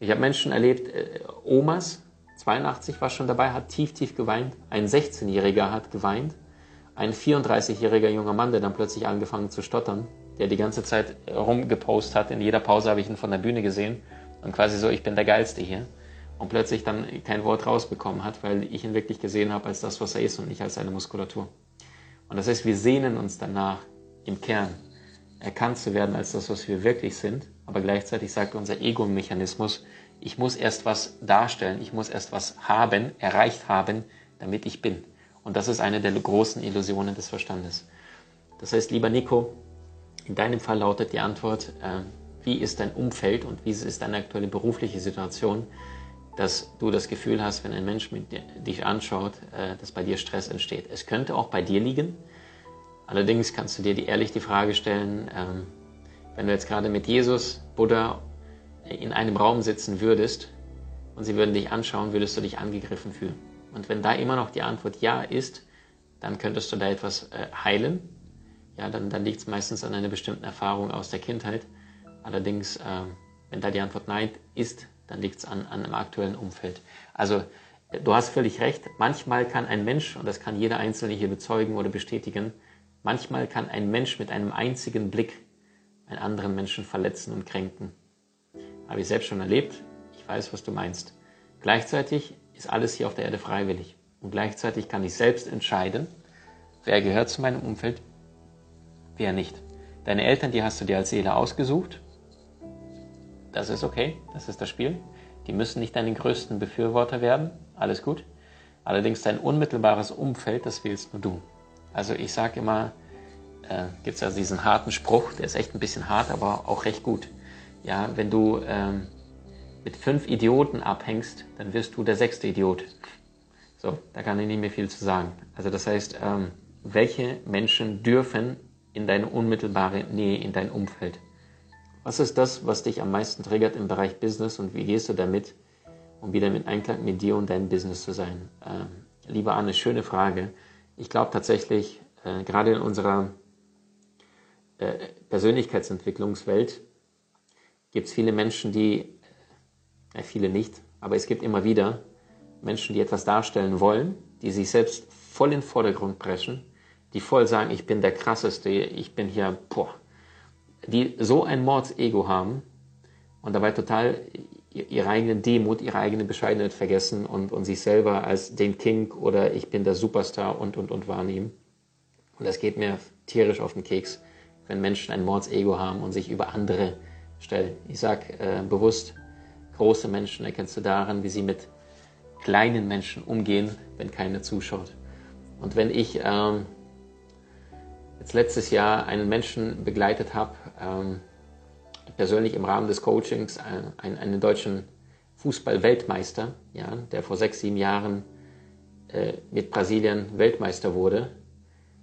Ich habe Menschen erlebt, äh, Omas, 82 war schon dabei, hat tief, tief geweint. Ein 16-Jähriger hat geweint. Ein 34-jähriger junger Mann, der dann plötzlich angefangen zu stottern, der die ganze Zeit rumgepostet hat. In jeder Pause habe ich ihn von der Bühne gesehen und quasi so, ich bin der Geilste hier. Und plötzlich dann kein Wort rausbekommen hat, weil ich ihn wirklich gesehen habe als das, was er ist und nicht als seine Muskulatur. Und das heißt, wir sehnen uns danach, im Kern erkannt zu werden als das, was wir wirklich sind. Aber gleichzeitig sagt unser Ego-Mechanismus, ich muss erst was darstellen, ich muss erst was haben, erreicht haben, damit ich bin. Und das ist eine der großen Illusionen des Verstandes. Das heißt, lieber Nico, in deinem Fall lautet die Antwort, äh, wie ist dein Umfeld und wie ist deine aktuelle berufliche Situation, dass du das Gefühl hast, wenn ein Mensch dir, dich anschaut, äh, dass bei dir Stress entsteht. Es könnte auch bei dir liegen. Allerdings kannst du dir die, ehrlich die Frage stellen, ähm, wenn du jetzt gerade mit Jesus, Buddha in einem Raum sitzen würdest und sie würden dich anschauen, würdest du dich angegriffen fühlen. Und wenn da immer noch die Antwort Ja ist, dann könntest du da etwas äh, heilen. Ja, dann, dann liegt es meistens an einer bestimmten Erfahrung aus der Kindheit. Allerdings, äh, wenn da die Antwort Nein ist, dann liegt es an, an einem aktuellen Umfeld. Also du hast völlig recht. Manchmal kann ein Mensch, und das kann jeder Einzelne hier bezeugen oder bestätigen, manchmal kann ein Mensch mit einem einzigen Blick einen anderen Menschen verletzen und kränken. Habe ich selbst schon erlebt. Ich weiß, was du meinst. Gleichzeitig ist alles hier auf der Erde freiwillig. Und gleichzeitig kann ich selbst entscheiden, wer gehört zu meinem Umfeld, wer nicht. Deine Eltern, die hast du dir als Seele ausgesucht. Das ist okay, das ist das Spiel. Die müssen nicht deine größten Befürworter werden, alles gut. Allerdings dein unmittelbares Umfeld, das wählst nur du. Also ich sage immer, äh, gibt es also diesen harten Spruch, der ist echt ein bisschen hart, aber auch recht gut. Ja, wenn du ähm, mit fünf Idioten abhängst, dann wirst du der sechste Idiot. So, da kann ich nicht mehr viel zu sagen. Also das heißt, ähm, welche Menschen dürfen in deine unmittelbare Nähe, in dein Umfeld? Was ist das, was dich am meisten triggert im Bereich Business und wie gehst du damit, um wieder mit Einklang mit dir und deinem Business zu sein? Ähm, lieber Anne, schöne Frage. Ich glaube tatsächlich, äh, gerade in unserer äh, Persönlichkeitsentwicklungswelt gibt es viele Menschen, die, äh, viele nicht, aber es gibt immer wieder Menschen, die etwas darstellen wollen, die sich selbst voll in den Vordergrund preschen, die voll sagen, ich bin der krasseste, ich bin hier, boah, die so ein Mordsego haben und dabei total ihre eigene Demut, ihre eigene Bescheidenheit vergessen und, und sich selber als den King oder ich bin der Superstar und, und, und wahrnehmen. Und das geht mir tierisch auf den Keks, wenn Menschen ein Mordsego haben und sich über andere stellen. Ich sage äh, bewusst, große Menschen erkennst du daran, wie sie mit kleinen Menschen umgehen, wenn keiner zuschaut. Und wenn ich ähm, jetzt letztes Jahr einen Menschen begleitet habe, ähm, persönlich im Rahmen des Coachings, äh, einen, einen deutschen Fußball-Weltmeister, ja, der vor sechs, sieben Jahren äh, mit Brasilien Weltmeister wurde,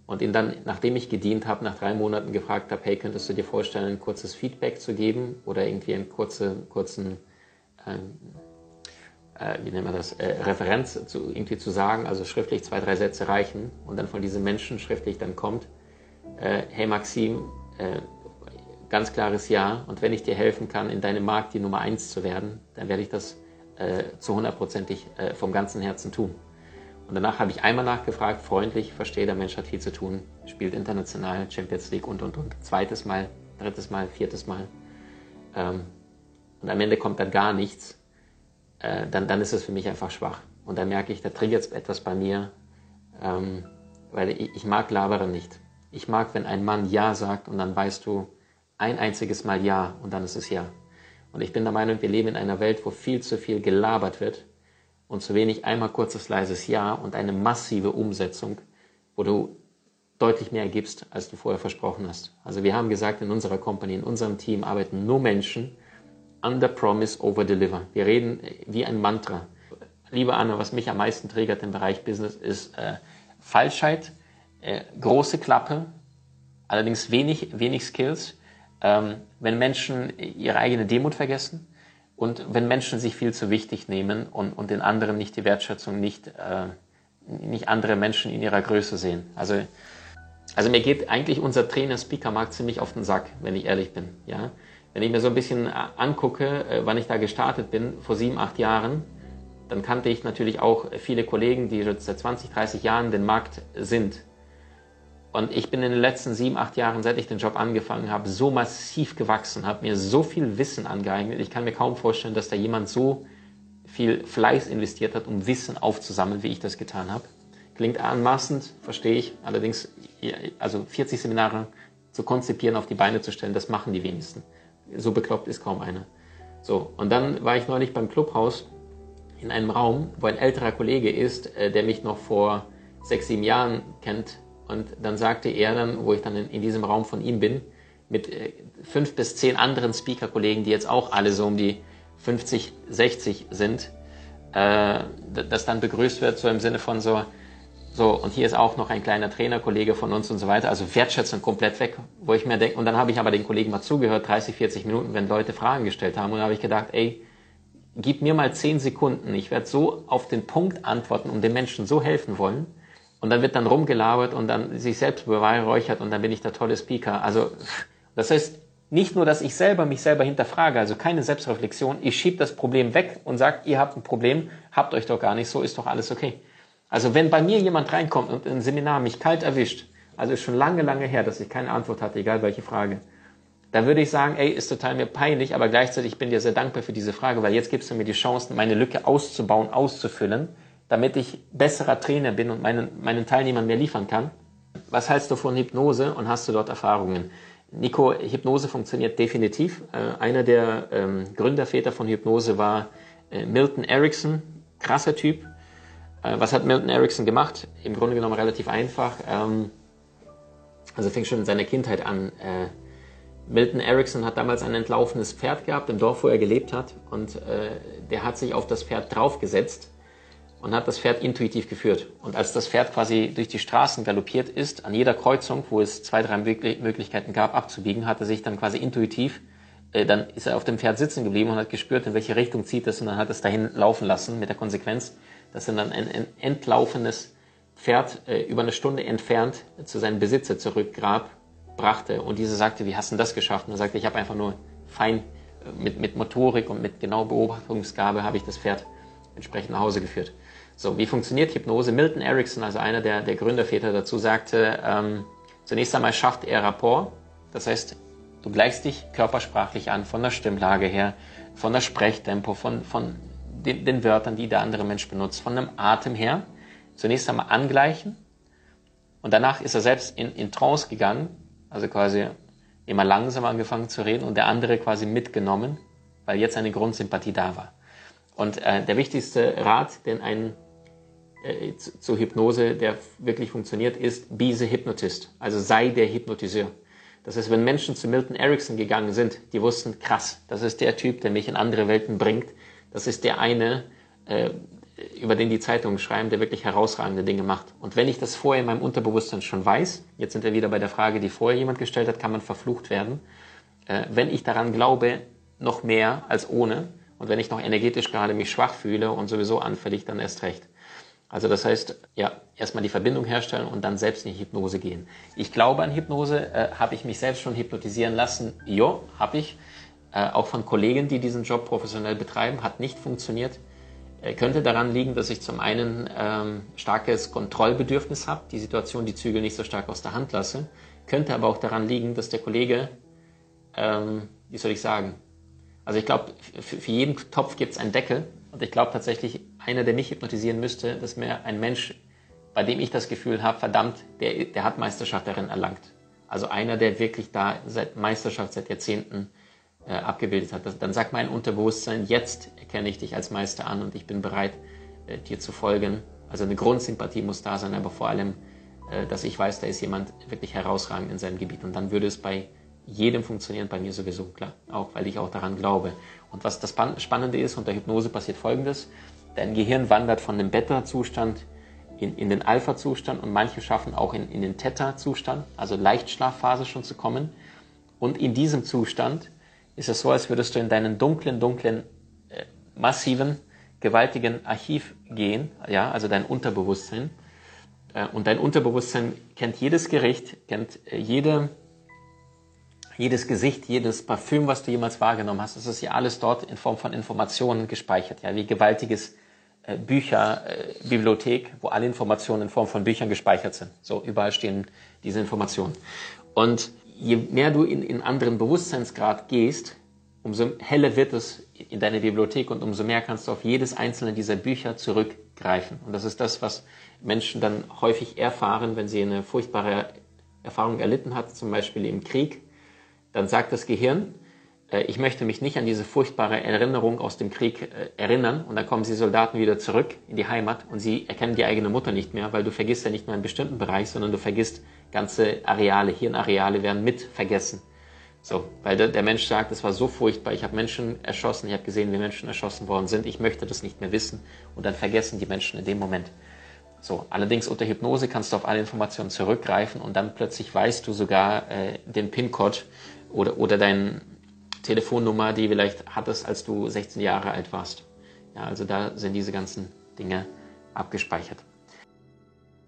und ihn dann, nachdem ich gedient habe, nach drei Monaten gefragt habe, hey, könntest du dir vorstellen, ein kurzes Feedback zu geben oder irgendwie einen kurze, kurzen, ähm, äh, wie nennt man das, äh, Referenz zu, irgendwie zu sagen, also schriftlich zwei, drei Sätze reichen und dann von diesem Menschen schriftlich dann kommt, äh, hey Maxim, äh, ganz klares Ja und wenn ich dir helfen kann, in deinem Markt die Nummer eins zu werden, dann werde ich das äh, zu hundertprozentig äh, vom ganzen Herzen tun. Und danach habe ich einmal nachgefragt, freundlich, verstehe, der Mensch hat viel zu tun, spielt international, Champions League und, und, und. Zweites Mal, drittes Mal, viertes Mal. Ähm, und am Ende kommt dann gar nichts. Äh, dann, dann ist es für mich einfach schwach. Und dann merke ich, da triggert etwas bei mir, ähm, weil ich, ich mag Labere nicht. Ich mag, wenn ein Mann Ja sagt und dann weißt du ein einziges Mal Ja und dann ist es Ja. Und ich bin der Meinung, wir leben in einer Welt, wo viel zu viel gelabert wird und zu wenig einmal kurzes leises Ja und eine massive Umsetzung, wo du deutlich mehr gibst, als du vorher versprochen hast. Also wir haben gesagt, in unserer Company, in unserem Team arbeiten nur Menschen, under promise, over deliver. Wir reden wie ein Mantra. Liebe Anne, was mich am meisten triggert im Bereich Business ist äh, Falschheit, äh, große Klappe, allerdings wenig, wenig Skills. Ähm, wenn Menschen ihre eigene Demut vergessen, und wenn Menschen sich viel zu wichtig nehmen und, und den anderen nicht die Wertschätzung, nicht, äh, nicht andere Menschen in ihrer Größe sehen. Also, also mir geht eigentlich unser Trainer-Speaker-Markt ziemlich auf den Sack, wenn ich ehrlich bin. Ja? Wenn ich mir so ein bisschen angucke, wann ich da gestartet bin, vor sieben, acht Jahren, dann kannte ich natürlich auch viele Kollegen, die seit 20, 30 Jahren den Markt sind. Und ich bin in den letzten sieben, acht Jahren, seit ich den Job angefangen habe, so massiv gewachsen, habe mir so viel Wissen angeeignet. Ich kann mir kaum vorstellen, dass da jemand so viel Fleiß investiert hat, um Wissen aufzusammeln, wie ich das getan habe. Klingt anmaßend, verstehe ich. Allerdings, also 40 Seminare zu konzipieren, auf die Beine zu stellen, das machen die wenigsten. So bekloppt ist kaum einer. So, und dann war ich neulich beim Clubhaus in einem Raum, wo ein älterer Kollege ist, äh, der mich noch vor sechs, sieben Jahren kennt. Und dann sagte er dann, wo ich dann in, in diesem Raum von ihm bin, mit äh, fünf bis zehn anderen Speaker-Kollegen, die jetzt auch alle so um die 50, 60 sind, äh, das dann begrüßt wird, so im Sinne von so, so, und hier ist auch noch ein kleiner Trainerkollege von uns und so weiter. Also Wertschätzung komplett weg, wo ich mir denke, und dann habe ich aber den Kollegen mal zugehört, 30, 40 Minuten, wenn Leute Fragen gestellt haben. Und dann habe ich gedacht, ey, gib mir mal 10 Sekunden. Ich werde so auf den Punkt antworten und den Menschen so helfen wollen. Und dann wird dann rumgelabert und dann sich selbst beweihräuchert und dann bin ich der tolle Speaker. Also, das heißt, nicht nur, dass ich selber mich selber hinterfrage, also keine Selbstreflexion, ich schiebe das Problem weg und sage, ihr habt ein Problem, habt euch doch gar nicht, so ist doch alles okay. Also wenn bei mir jemand reinkommt und ein Seminar mich kalt erwischt, also ist schon lange, lange her, dass ich keine Antwort hatte, egal welche Frage, dann würde ich sagen, ey, ist total mir peinlich, aber gleichzeitig bin dir sehr dankbar für diese Frage, weil jetzt gibst du mir die Chance, meine Lücke auszubauen, auszufüllen, damit ich besserer Trainer bin und meinen, meinen Teilnehmern mehr liefern kann. Was hältst du von Hypnose und hast du dort Erfahrungen? Nico, Hypnose funktioniert definitiv. Äh, einer der ähm, Gründerväter von Hypnose war äh, Milton Erickson, krasser Typ. Äh, was hat Milton Erickson gemacht? Im Grunde genommen relativ einfach. Ähm, also fing schon in seiner Kindheit an. Äh, Milton Erickson hat damals ein entlaufenes Pferd gehabt im Dorf, wo er gelebt hat. Und äh, der hat sich auf das Pferd draufgesetzt und hat das Pferd intuitiv geführt. Und als das Pferd quasi durch die Straßen galoppiert ist, an jeder Kreuzung, wo es zwei, drei Möglichkeiten gab, abzubiegen, hat er sich dann quasi intuitiv, äh, dann ist er auf dem Pferd sitzen geblieben und hat gespürt, in welche Richtung zieht es und dann hat es dahin laufen lassen mit der Konsequenz, dass er dann ein, ein entlaufendes Pferd äh, über eine Stunde entfernt zu seinem Besitzer zurückgrab, brachte. Und dieser sagte, wie hast du das geschafft? Und er sagte, ich habe einfach nur fein äh, mit, mit Motorik und mit genauer Beobachtungsgabe habe ich das Pferd entsprechend nach Hause geführt. So, wie funktioniert Hypnose? Milton Erickson, also einer der, der Gründerväter dazu, sagte, ähm, zunächst einmal schafft er Rapport. Das heißt, du gleichst dich körpersprachlich an, von der Stimmlage her, von der Sprechtempo, von, von den, den Wörtern, die der andere Mensch benutzt, von dem Atem her. Zunächst einmal angleichen. Und danach ist er selbst in, in Trance gegangen, also quasi immer langsam angefangen zu reden und der andere quasi mitgenommen, weil jetzt eine Grundsympathie da war. Und äh, der wichtigste Rat, den ein äh, zur Hypnose, der wirklich funktioniert, ist be the hypnotist. Also sei der Hypnotiseur. Das heißt, wenn Menschen zu Milton Erickson gegangen sind, die wussten, krass, das ist der Typ, der mich in andere Welten bringt. Das ist der eine, äh, über den die Zeitungen schreiben, der wirklich herausragende Dinge macht. Und wenn ich das vorher in meinem Unterbewusstsein schon weiß, jetzt sind wir wieder bei der Frage, die vorher jemand gestellt hat, kann man verflucht werden. Äh, wenn ich daran glaube, noch mehr als ohne, und wenn ich noch energetisch gerade mich schwach fühle und sowieso anfällig, dann erst recht. Also das heißt, ja, erstmal die Verbindung herstellen und dann selbst in die Hypnose gehen. Ich glaube an Hypnose. Äh, habe ich mich selbst schon hypnotisieren lassen? Jo, habe ich. Äh, auch von Kollegen, die diesen Job professionell betreiben, hat nicht funktioniert. Äh, könnte daran liegen, dass ich zum einen ähm, starkes Kontrollbedürfnis habe, die Situation, die Zügel nicht so stark aus der Hand lasse. Könnte aber auch daran liegen, dass der Kollege, ähm, wie soll ich sagen, also ich glaube, für, für jeden Topf gibt es einen Deckel und ich glaube tatsächlich, einer, der mich hypnotisieren müsste, dass mir ein Mensch, bei dem ich das Gefühl habe, verdammt, der, der hat Meisterschaft darin erlangt. Also einer, der wirklich da seit Meisterschaft, seit Jahrzehnten äh, abgebildet hat. Das, dann sagt mein Unterbewusstsein, jetzt erkenne ich dich als Meister an und ich bin bereit, äh, dir zu folgen. Also eine Grundsympathie muss da sein, aber vor allem, äh, dass ich weiß, da ist jemand wirklich herausragend in seinem Gebiet. Und dann würde es bei jedem funktionieren, bei mir sowieso, klar. Auch weil ich auch daran glaube. Und was das Spannende ist, unter Hypnose passiert Folgendes. Dein Gehirn wandert von dem Beta-Zustand in, in den Alpha-Zustand und manche schaffen auch in, in den Theta-Zustand, also Leichtschlafphase schon zu kommen. Und in diesem Zustand ist es so, als würdest du in deinen dunklen, dunklen, äh, massiven, gewaltigen Archiv gehen, ja, also dein Unterbewusstsein. Äh, und dein Unterbewusstsein kennt jedes Gericht, kennt äh, jede jedes Gesicht, jedes Parfüm, was du jemals wahrgenommen hast, das ist ja alles dort in Form von Informationen gespeichert. Ja, wie gewaltiges äh, Bücherbibliothek, äh, wo alle Informationen in Form von Büchern gespeichert sind. So, überall stehen diese Informationen. Und je mehr du in, in anderen Bewusstseinsgrad gehst, umso heller wird es in deiner Bibliothek und umso mehr kannst du auf jedes einzelne dieser Bücher zurückgreifen. Und das ist das, was Menschen dann häufig erfahren, wenn sie eine furchtbare Erfahrung erlitten hat, zum Beispiel im Krieg. Dann sagt das Gehirn, äh, ich möchte mich nicht an diese furchtbare Erinnerung aus dem Krieg äh, erinnern. Und dann kommen die Soldaten wieder zurück in die Heimat und sie erkennen die eigene Mutter nicht mehr, weil du vergisst ja nicht nur einen bestimmten Bereich, sondern du vergisst ganze Areale, Hirnareale werden mit vergessen. So, weil der, Mensch sagt, es war so furchtbar, ich habe Menschen erschossen, ich habe gesehen, wie Menschen erschossen worden sind, ich möchte das nicht mehr wissen und dann vergessen die Menschen in dem Moment. So, allerdings unter Hypnose kannst du auf alle Informationen zurückgreifen und dann plötzlich weißt du sogar äh, den PIN-Code oder, oder deine Telefonnummer, die vielleicht hattest, als du 16 Jahre alt warst. Ja, also da sind diese ganzen Dinge abgespeichert.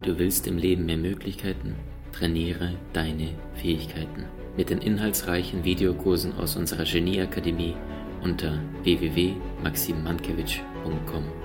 Du willst im Leben mehr Möglichkeiten? Trainiere deine Fähigkeiten mit den inhaltsreichen Videokursen aus unserer Genieakademie unter www.maximmankiewicz.com.